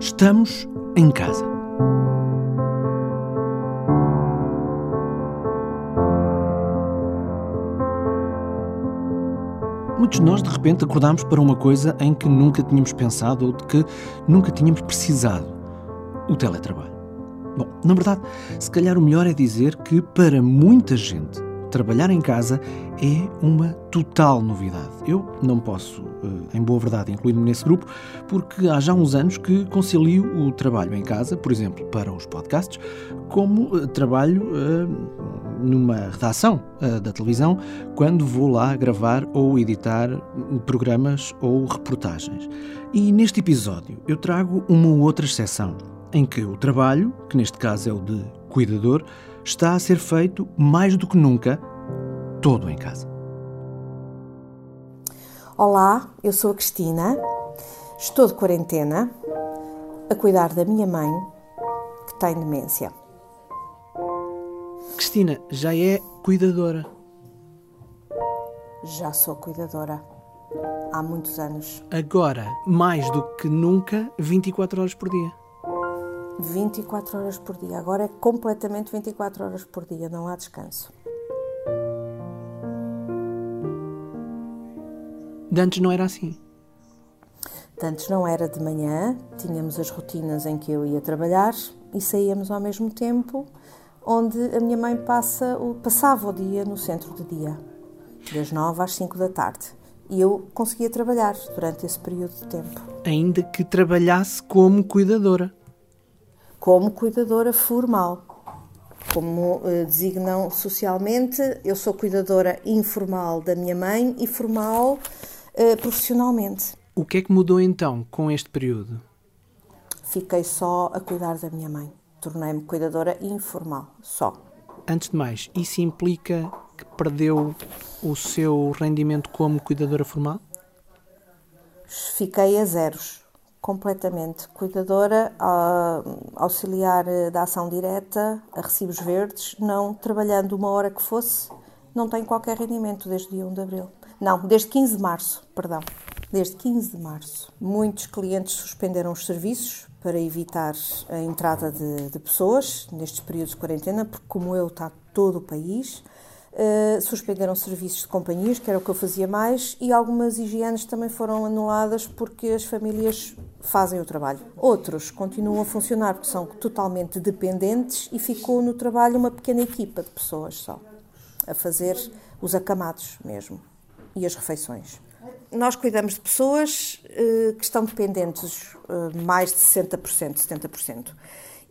Estamos em casa. Muitos de nós de repente acordámos para uma coisa em que nunca tínhamos pensado ou de que nunca tínhamos precisado: o teletrabalho. Bom, na verdade, se calhar o melhor é dizer que para muita gente trabalhar em casa é uma total novidade. Eu não posso, em boa verdade, incluir-me nesse grupo, porque há já uns anos que concilio o trabalho em casa, por exemplo, para os podcasts, como eh, trabalho uh, numa redação da televisão, quando vou lá gravar ou editar programas ou reportagens. E neste episódio eu trago uma outra exceção, em que o trabalho, que neste caso é o de cuidador, está a ser feito mais do que nunca todo em casa. Olá, eu sou a Cristina, estou de quarentena a cuidar da minha mãe que tem demência. Cristina já é cuidadora. Já sou cuidadora há muitos anos. Agora, mais do que nunca, 24 horas por dia. 24 horas por dia. Agora é completamente 24 horas por dia, não há descanso. De antes não era assim. De antes não era de manhã, tínhamos as rotinas em que eu ia trabalhar e saíamos ao mesmo tempo, onde a minha mãe passa, passava o dia no centro de dia, das 9 às 5 da tarde. E eu conseguia trabalhar durante esse período de tempo. Ainda que trabalhasse como cuidadora como cuidadora formal. Como eh, designam socialmente, eu sou cuidadora informal da minha mãe e formal eh, profissionalmente. O que é que mudou então com este período? Fiquei só a cuidar da minha mãe. Tornei-me cuidadora informal, só. Antes de mais, isso implica que perdeu o seu rendimento como cuidadora formal? Fiquei a zeros completamente cuidadora, auxiliar da ação direta, a recibos verdes, não trabalhando uma hora que fosse, não tem qualquer rendimento desde dia 1 de abril. Não, desde 15 de março, perdão. Desde 15 de março. Muitos clientes suspenderam os serviços para evitar a entrada de, de pessoas nestes períodos de quarentena, porque, como eu, está todo o país. Uh, suspenderam serviços de companhias, que era o que eu fazia mais, e algumas higienes também foram anuladas porque as famílias fazem o trabalho. Outros continuam a funcionar porque são totalmente dependentes e ficou no trabalho uma pequena equipa de pessoas só, a fazer os acamados mesmo e as refeições. Nós cuidamos de pessoas uh, que estão dependentes uh, mais de 60%, 70%.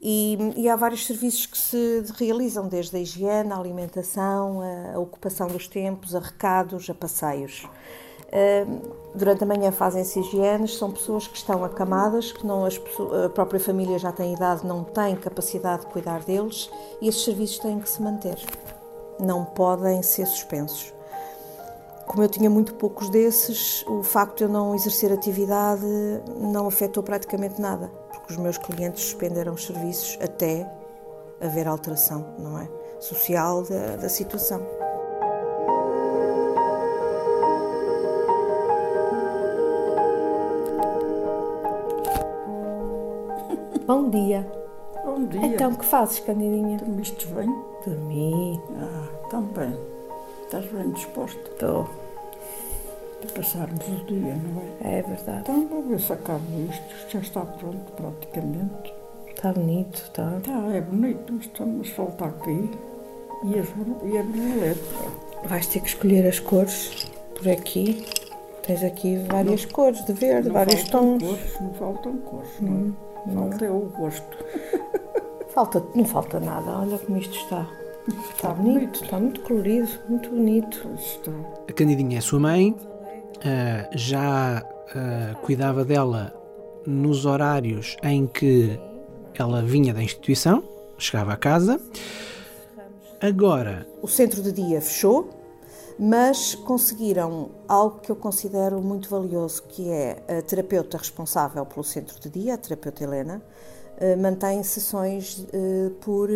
E, e, há vários serviços que se realizam, desde a higiene, a alimentação, a, a ocupação dos tempos, a recados, a passeios. Uh, durante a manhã fazem-se higienes, são pessoas que estão acamadas, que não as, a própria família já tem idade, não tem capacidade de cuidar deles e esses serviços têm que se manter. Não podem ser suspensos. Como eu tinha muito poucos desses, o facto de eu não exercer atividade não afetou praticamente nada os meus clientes suspenderam os serviços até haver alteração, não é? Social da, da situação. Bom dia. Bom dia. Então, que fazes, Candidinha? Dormiste bem? Dormi. Ah, também. Estás bem disposta? Estou de passarmos o dia, não é? É verdade. Então, vou ver se acabo isto. Já está pronto, praticamente. Está bonito, está. Está, é bonito. Estamos falta aqui e, as, e a borboleta. Vais ter que escolher as cores por aqui. Tens aqui várias não, cores de verde, vários tons. Cores, não faltam cores, hum, não. Falta é o gosto. Falta, não falta nada, olha como isto está. Está, bonito, está muito colorido, muito bonito. Está. A Candidinha é sua mãe, uh, já uh, cuidava dela nos horários em que ela vinha da instituição, chegava a casa. Agora. O centro de dia fechou, mas conseguiram algo que eu considero muito valioso, que é a terapeuta responsável pelo centro de dia, a terapeuta Helena, uh, mantém sessões por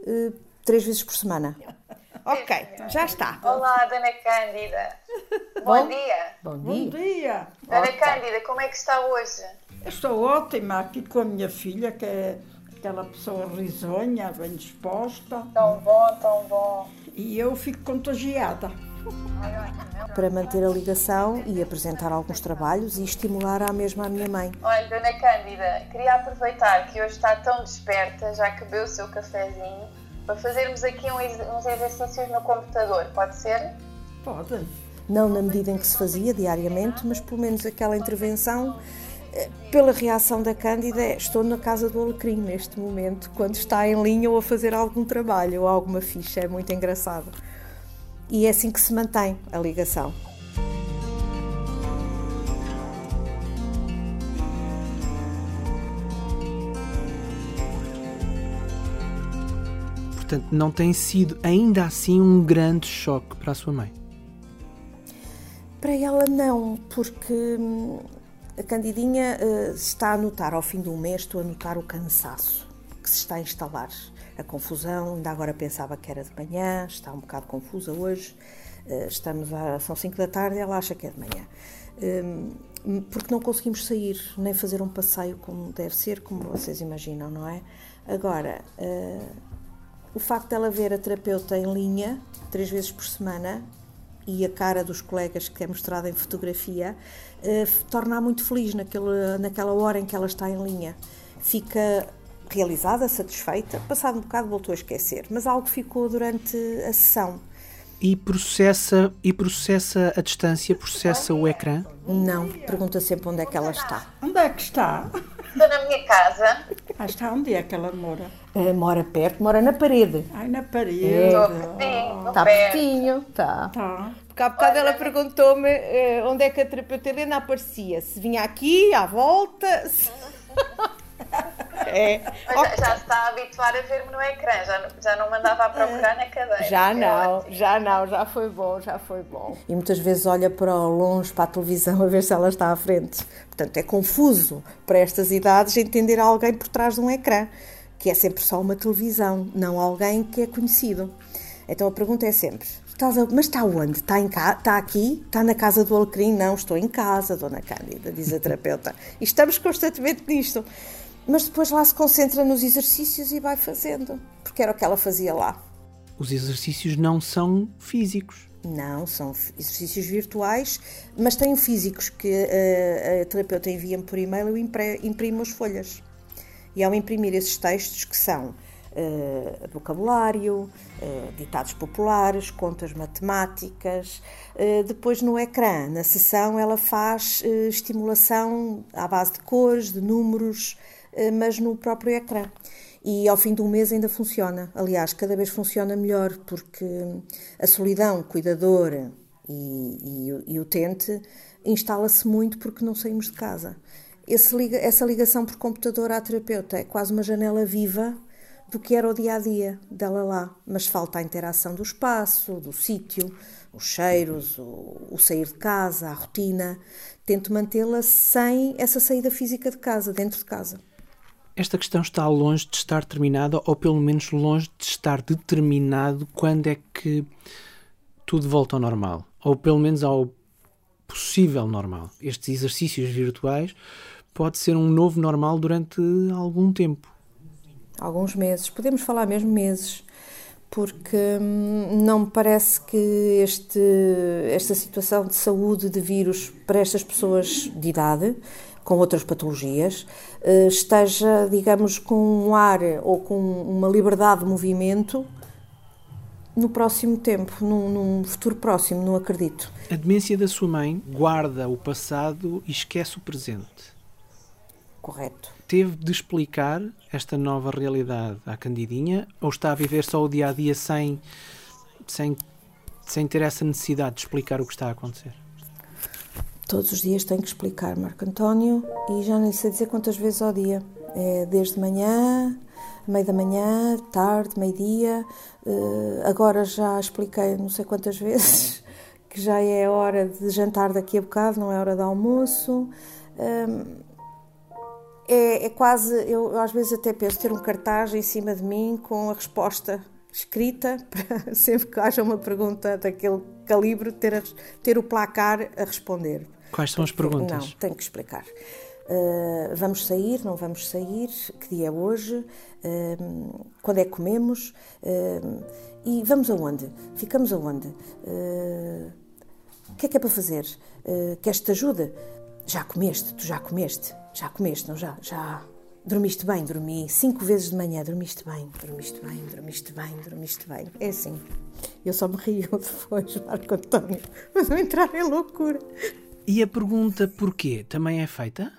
uh, Skype três vezes por semana. Ok, já está. Olá, Dona Cândida. Bom, Bom dia. Bom dia. Bom dia. Dona Cândida, como é que está hoje? Estou ótima aqui com a minha filha, que é aquela pessoa risonha, bem disposta. Tão bom, tão bom. E eu fico contagiada. Para manter a ligação e apresentar alguns trabalhos e estimular à mesma a minha mãe. Olha, Dona Cândida, queria aproveitar que hoje está tão desperta, já que bebeu o seu cafezinho, para fazermos aqui uns exercícios no computador, pode ser? Pode. Não na medida em que se fazia diariamente, mas pelo menos aquela intervenção eh, pela reação da Cândida, estou na casa do Alecrim neste momento, quando está em linha ou a fazer algum trabalho ou alguma ficha, é muito engraçado. E é assim que se mantém a ligação. Portanto, não tem sido ainda assim um grande choque para a sua mãe? Para ela, não, porque hum, a Candidinha uh, está a notar, ao fim do mês, estou a notar o cansaço que se está a instalar. A confusão, ainda agora pensava que era de manhã, está um bocado confusa hoje. Uh, estamos a, são 5 da tarde ela acha que é de manhã. Um, porque não conseguimos sair, nem fazer um passeio como deve ser, como vocês imaginam, não é? Agora, uh, o facto dela ver a terapeuta em linha, três vezes por semana, e a cara dos colegas que é mostrada em fotografia, eh, torna-a muito feliz naquele, naquela hora em que ela está em linha. Fica realizada, satisfeita, passado um bocado voltou a esquecer, mas algo ficou durante a sessão. E processa, e processa a distância, processa o ecrã? Não, pergunta sempre onde é que ela está. Onde é que está? Estou na minha casa. Ah, está onde é que ela mora? Uh, mora perto, mora na parede. Ai, na parede. Estou pertinho. Está pertinho, está. Tá. Porque há bocado ela perguntou-me uh, onde é que a terapeuta Helena aparecia. Se vinha aqui, à volta. Se... É. Mas já, já, se está a habituar a ver-me no ecrã, já, já não mandava a procurar na cadeira. Já não, já não, já foi bom, já foi bom. E muitas vezes olha para longe, para a televisão, a ver se ela está à frente. Portanto, é confuso para estas idades entender alguém por trás de um ecrã, que é sempre só uma televisão, não alguém que é conhecido. Então a pergunta é sempre: mas está onde? Está, em ca... está aqui? Está na casa do Alecrim? Não, estou em casa, Dona Cândida, diz a terapeuta. E estamos constantemente nisto mas depois lá se concentra nos exercícios e vai fazendo, porque era o que ela fazia lá. Os exercícios não são físicos. Não, são exercícios virtuais, mas tenho físicos que a, eh, a terapeuta envia-me por e-mail, eu imprimo as folhas. E ao imprimir esses textos, que são uh, vocabulário, uh, ditados populares, contas matemáticas, uh, depois no ecrã, na sessão, ela faz estimulação à base de cores, de números, mas no próprio ecrã. E ao fim de um mês ainda funciona. Aliás, cada vez funciona melhor, porque a solidão cuidadora e, e, e utente instala-se muito porque não saímos de casa. Liga, essa ligação por computador à terapeuta é quase uma janela viva do que era o dia a dia dela lá, mas falta a interação do espaço, do sítio, os cheiros, o, o, sair de casa, a rotina. Tento mantê-la sem essa saída física de casa, dentro de casa. Esta questão está longe de estar terminada, ou pelo menos longe de estar determinado quando é que tudo volta ao normal, ou pelo menos ao possível normal. Estes exercícios virtuais pode ser um novo normal durante algum tempo. Alguns meses, podemos falar mesmo meses, porque hum, não me parece que este, esta situação de saúde de vírus para estas pessoas de idade com outras patologias, eh, esteja, digamos, com um ar ou com uma liberdade de movimento no próximo tempo, num, num, futuro próximo, não acredito. A demência da sua mãe guarda o passado e esquece o presente. Correto. Teve de explicar esta nova realidade à Candidinha ou está a viver só o dia a dia sem, sem, sem ter essa necessidade de explicar o que está a acontecer? Todos os dias tenho que explicar, Marco António, e já nem sei dizer quantas vezes ao dia. É desde manhã, meio da manhã, tarde, meio-dia. Uh, agora já expliquei não sei quantas vezes que já é hora de jantar daqui a bocado, não é hora de almoço. Um, é, é, quase, eu, eu às vezes até penso ter um cartaz em cima de mim com a resposta escrita para sempre que haja uma pergunta daquele calibre ter, a, ter o placar a responder. Quais são as perguntas? Não, tenho que explicar. Uh, vamos sair, não vamos sair? Que dia é hoje? Uh, quando é que comemos? Uh, e vamos aonde? Ficamos aonde? O que é que é para fazer? queres que te ajude? Já comeste? Tu já comeste? Já comeste, não já? Já. Dormiste bem? Dormi cinco vezes de manhã. Dormiste bem, dormiste bem, dormiste bem, dormiste bem. É assim. Eu só me rio depois, Marco António. Mas vou entrar em loucura. E a pergunta porquê também é feita?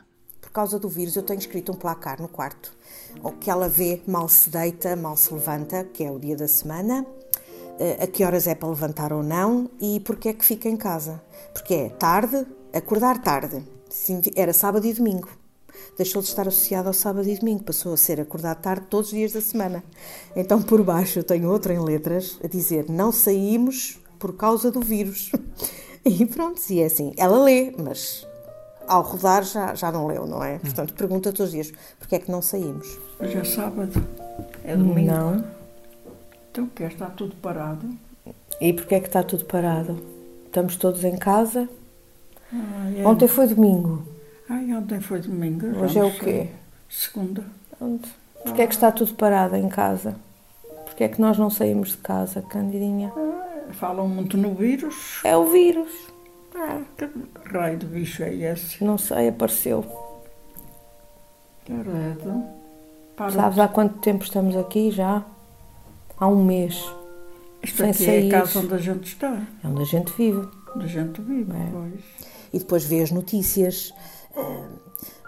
causa do vírus, eu tenho escrito um placar no quarto, o que ela vê mal se deita, mal se levanta, que é o dia da semana, eh, a que horas é para levantar ou não e porque é que fica em casa. Porque é tarde, acordar tarde. Era sábado e domingo. Deixou de estar associado ao sábado e domingo, passou a ser acordar tarde todos os dias da semana. Então, por baixo, eu tenho outra em letras a dizer: Não saímos por causa do vírus. E pronto, e é assim. Ela lê, mas ao rodar já, já não leu, não é? Portanto, pergunta todos os dias, porque é que não saímos? Hoje é sábado, é domingo. Não. Então quer está tudo parado? E porquê é que está tudo parado? Estamos todos em casa? Ah, é. Ontem foi domingo. Ai, ontem foi domingo. Hoje é o quê? Segunda. Onde? Porquê ah. é que está tudo parado em casa? Porquê é que nós não saímos de casa, Candidinha? Falam muito no vírus. É o vírus. Ah, que raio de bicho é esse? Não sei, apareceu. Caralho. Sabes há quanto tempo estamos aqui já? Há um mês. Isto sem aqui sair. é a casa onde a gente está. É onde a gente vive. Onde a gente vive, é. pois. E depois vê as notícias.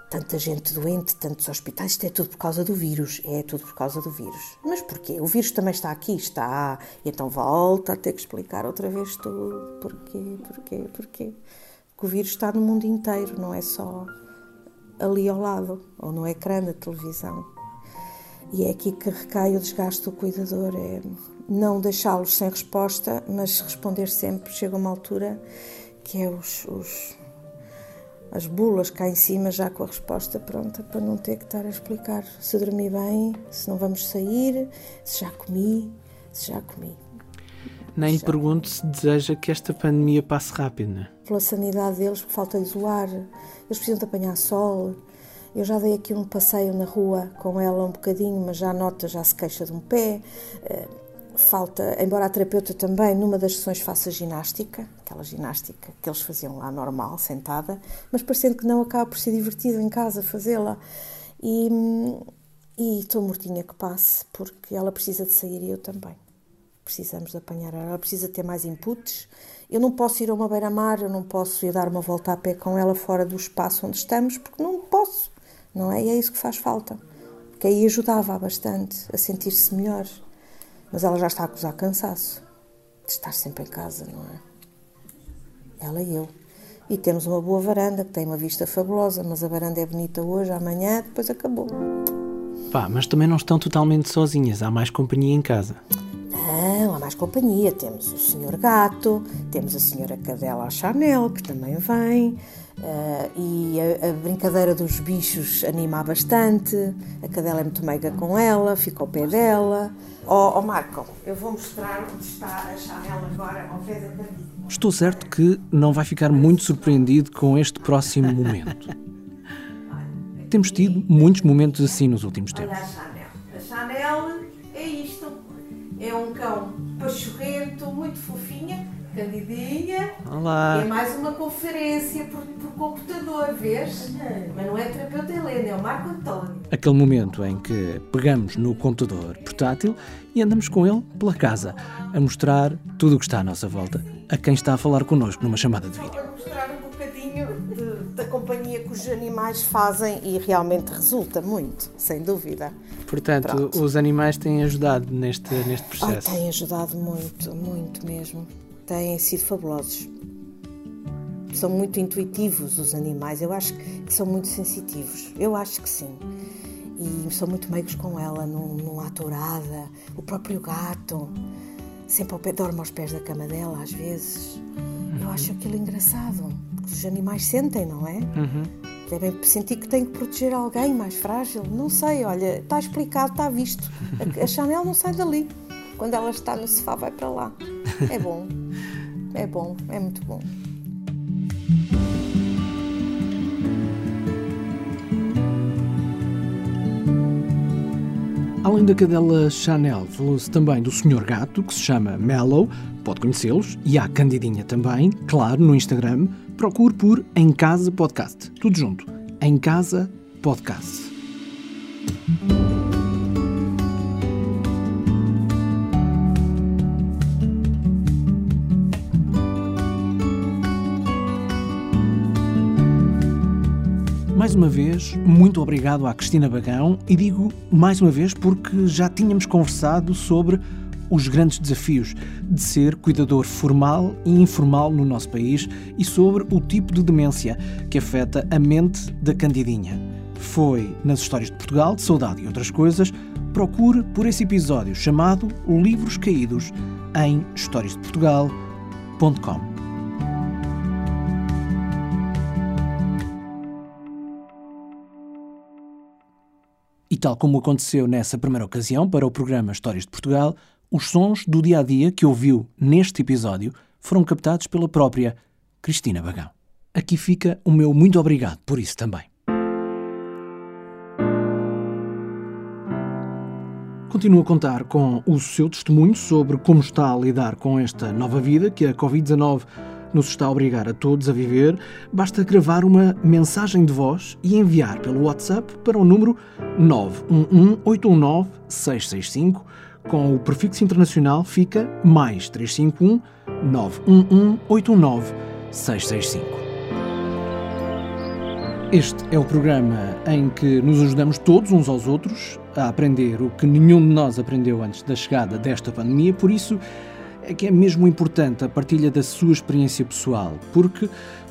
Tanta gente doente, tantos hospitais, isto é tudo por causa do vírus, é tudo por causa do vírus. Mas porquê? O vírus também está aqui, está, e então volta a ter que explicar outra vez tudo. Porquê, porquê, porquê? Porque o vírus está no mundo inteiro, não é só ali ao lado, ou no ecrã da televisão. E é aqui que recai o desgaste do cuidador, é não deixá-los sem resposta, mas responder sempre, chega uma altura que é os, os as bulas cá em cima já com a resposta pronta para não ter que estar a explicar se dormi bem, se não vamos sair, se já comi, se já comi. Nem já pergunto se deseja que esta pandemia passe rápido, é? Pela sanidade deles, por falta-lhes o ar, eles precisam de apanhar sol. Eu já dei aqui um passeio na rua com ela um bocadinho, mas já nota, já se queixa de um pé. Falta, embora a terapeuta também numa das sessões faça ginástica, aquela ginástica que eles faziam lá normal, sentada, mas parecendo que não acaba por ser divertido em casa fazê-la. E, estou mortinha que passe, porque ela precisa de sair e eu também. Precisamos de apanhar, ela precisa ter mais inputs. Eu não posso ir a uma beira-mar, eu não posso ir dar uma volta a pé com ela fora do espaço onde estamos, porque não posso, não é? E é isso que faz falta. Porque aí ajudava bastante a sentir-se melhor. Mas ela já está a acusar cansaço de estar sempre em casa, não é? Ela e eu. E temos uma boa varanda que tem uma vista fabulosa, mas a varanda é bonita hoje, amanhã, depois acabou. Pá, mas também não estão totalmente sozinhas, há mais companhia em casa. Mais companhia. Temos o Senhor Gato, temos a Senhora Cadela Chanel, que também vem, Uh, e a, a, brincadeira dos bichos anima bastante. A cadela é muito meiga com ela, fica ao pé dela. Ó oh, oh Marco, eu vou mostrar onde está a Chanel agora ao pé da Estou certo que não vai ficar muito surpreendido com este próximo momento. Temos tido muitos momentos assim nos últimos tempos. Olha a Chanel. A Chanel é isto. É um cão pachorrento, muito fofinha Candidinha. Olá. É mais uma conferência por, por computador, vês? Mas não é terapeuta Helena, é o Marco António. Aquele momento em que pegamos no computador portátil e andamos com ele pela casa, a mostrar tudo o que está à nossa volta a quem está a falar connosco numa chamada de vídeo. Da companhia que os animais fazem e realmente resulta muito, sem dúvida. Portanto, Pronto. os animais têm ajudado neste, neste processo. Oh, têm ajudado muito, muito mesmo têm sido fabulosos. São muito intuitivos os animais, eu acho que são muito sensitivos, eu acho que sim. E são muito meigos com ela, não, não há tourada. O próprio gato, sempre ao pé, dorme aos pés da cama dela, às vezes. Eu uhum. acho aquilo engraçado, os animais sentem, não é? Uhum. Devem sentir que têm que proteger alguém mais frágil. Não sei, olha, está explicado, está visto. A, a Chanel não sai dali. Quando ela está no sofá, vai para lá. É bom, é bom, é muito bom. Além da cadela Chanel, falou-se também do Senhor Gato, que se chama Mellow, pode conhecê-los, e há a Candidinha também, claro, no Instagram, Procure por Em Casa Podcast. Tudo junto. Em Casa Podcast. Mais uma vez, muito obrigado à Cristina Bagão e digo mais uma vez porque já tínhamos conversado sobre os grandes desafios de ser cuidador formal e informal no nosso país e sobre o tipo de demência que afeta a mente da Candidinha. Foi nas Histórias de Portugal, de Saudade e outras coisas. Procure por esse episódio chamado Livros Caídos em historiasdeportugal.com. E tal como aconteceu nessa primeira ocasião para o programa Histórias de Portugal, os sons do dia a dia que ouviu neste episódio foram captados pela própria Cristina Bagão. Aqui fica o meu muito obrigado por isso também. Continuo a contar com o seu testemunho sobre como está a lidar com esta nova vida que a Covid-19 nos está a obrigar a todos a viver, basta gravar uma mensagem de voz e enviar pelo WhatsApp para o número 911-819-665. Com o prefixo internacional fica mais 351 911 819 665. Este é o programa em que nos ajudamos todos uns aos outros a aprender o que nenhum de nós aprendeu antes da chegada desta pandemia, por isso é que é mesmo importante a partilha da sua experiência pessoal, porque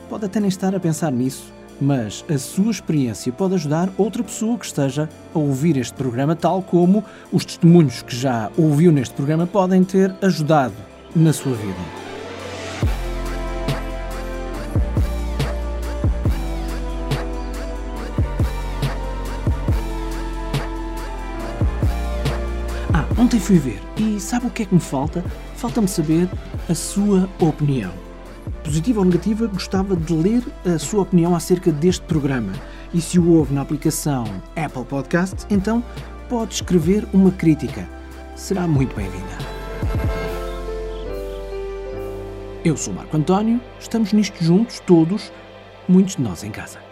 pode até nem estar a pensar nisso, mas a sua experiência pode ajudar outra pessoa que esteja a ouvir este programa, tal como os testemunhos que já ouviu neste programa podem ter ajudado na sua vida. Ah, ontem fui ver e sabe o que é que me falta? Falta-me saber a sua opinião. Positiva ou negativa, gostava de ler a sua opinião acerca deste programa. E se o ouve na aplicação Apple Podcast, então pode escrever uma crítica. Será muito bem-vinda. Eu sou Marco António, estamos nisto juntos, todos, muitos de nós em casa.